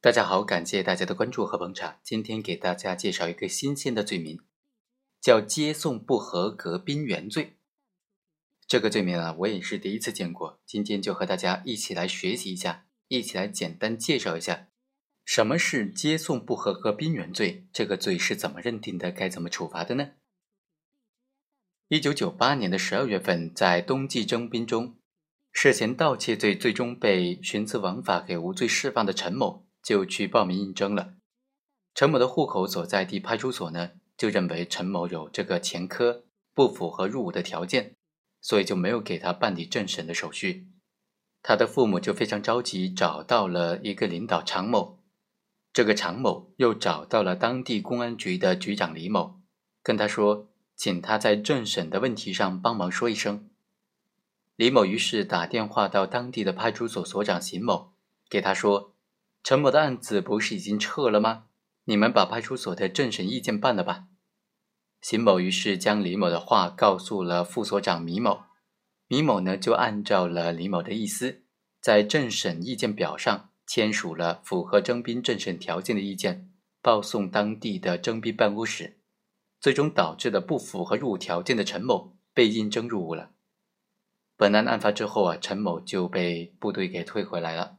大家好，感谢大家的关注和捧场。今天给大家介绍一个新鲜的罪名，叫接送不合格宾员罪。这个罪名啊，我也是第一次见过。今天就和大家一起来学习一下，一起来简单介绍一下，什么是接送不合格宾员罪？这个罪是怎么认定的？该怎么处罚的呢？一九九八年的十二月份，在冬季征兵中，涉嫌盗窃罪，最终被徇私枉法给无罪释放的陈某。就去报名应征了。陈某的户口所在地派出所呢，就认为陈某有这个前科，不符合入伍的条件，所以就没有给他办理政审的手续。他的父母就非常着急，找到了一个领导常某。这个常某又找到了当地公安局的局长李某，跟他说，请他在政审的问题上帮忙说一声。李某于是打电话到当地的派出所所长邢某，给他说。陈某的案子不是已经撤了吗？你们把派出所的政审意见办了吧。邢某于是将李某的话告诉了副所长米某，米某呢就按照了李某的意思，在政审意见表上签署了符合征兵政审条件的意见，报送当地的征兵办公室，最终导致了不符合入伍条件的陈某被应征入伍了。本案案发之后啊，陈某就被部队给退回来了。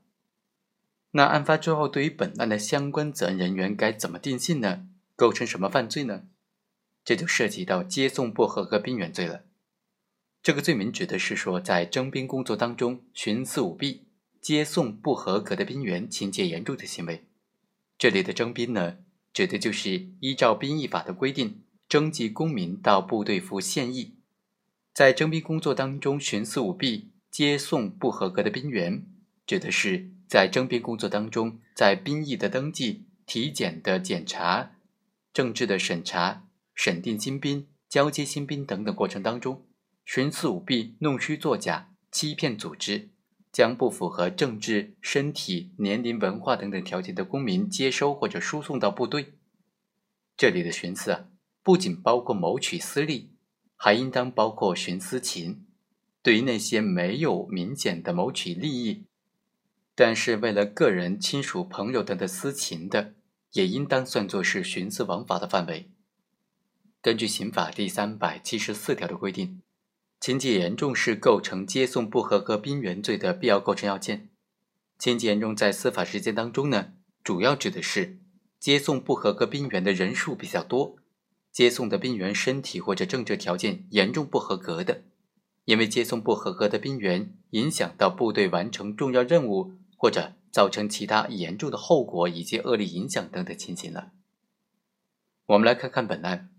那案发之后，对于本案的相关责任人员该怎么定性呢？构成什么犯罪呢？这就涉及到接送不合格兵员罪了。这个罪名指的是说，在征兵工作当中徇私舞弊、接送不合格的兵员，情节严重的行为。这里的征兵呢，指的就是依照兵役法的规定征集公民到部队服现役。在征兵工作当中徇私舞弊、接送不合格的兵员，指的是。在征兵工作当中，在兵役的登记、体检的检查、政治的审查、审定新兵、交接新兵等等过程当中，徇私舞弊、弄虚作假、欺骗组织，将不符合政治、身体、年龄、文化等等条件的公民接收或者输送到部队。这里的徇私啊，不仅包括谋取私利，还应当包括徇私情。对于那些没有明显的谋取利益，但是为了个人、亲属、朋友等的私情的，也应当算作是徇私枉法的范围。根据刑法第三百七十四条的规定，情节严重是构成接送不合格兵员罪的必要构成要件。情节严重在司法实践当中呢，主要指的是接送不合格兵员的人数比较多，接送的兵员身体或者政治条件严重不合格的，因为接送不合格的兵员影响到部队完成重要任务。或者造成其他严重的后果以及恶劣影响等等情形了。我们来看看本案，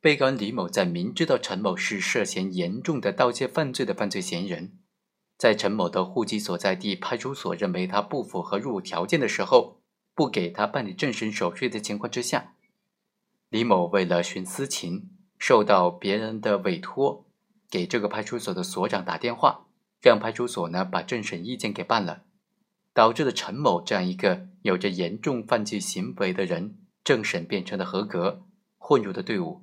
被告人李某在明知道陈某是涉嫌严重的盗窃犯罪的犯罪嫌疑人，在陈某的户籍所在地派出所认为他不符合入伍条件的时候，不给他办理政审手续的情况之下，李某为了徇私情，受到别人的委托，给这个派出所的所长打电话，让派出所呢把政审意见给办了。导致了陈某这样一个有着严重犯罪行为的人，政审变成了合格，混入的队伍，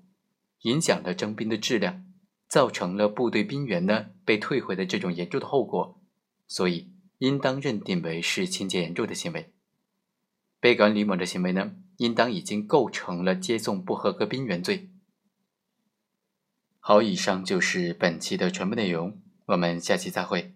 影响了征兵的质量，造成了部队兵员呢被退回的这种严重的后果，所以应当认定为是情节严重的行为。被告人李某的行为呢，应当已经构成了接送不合格兵员罪。好，以上就是本期的全部内容，我们下期再会。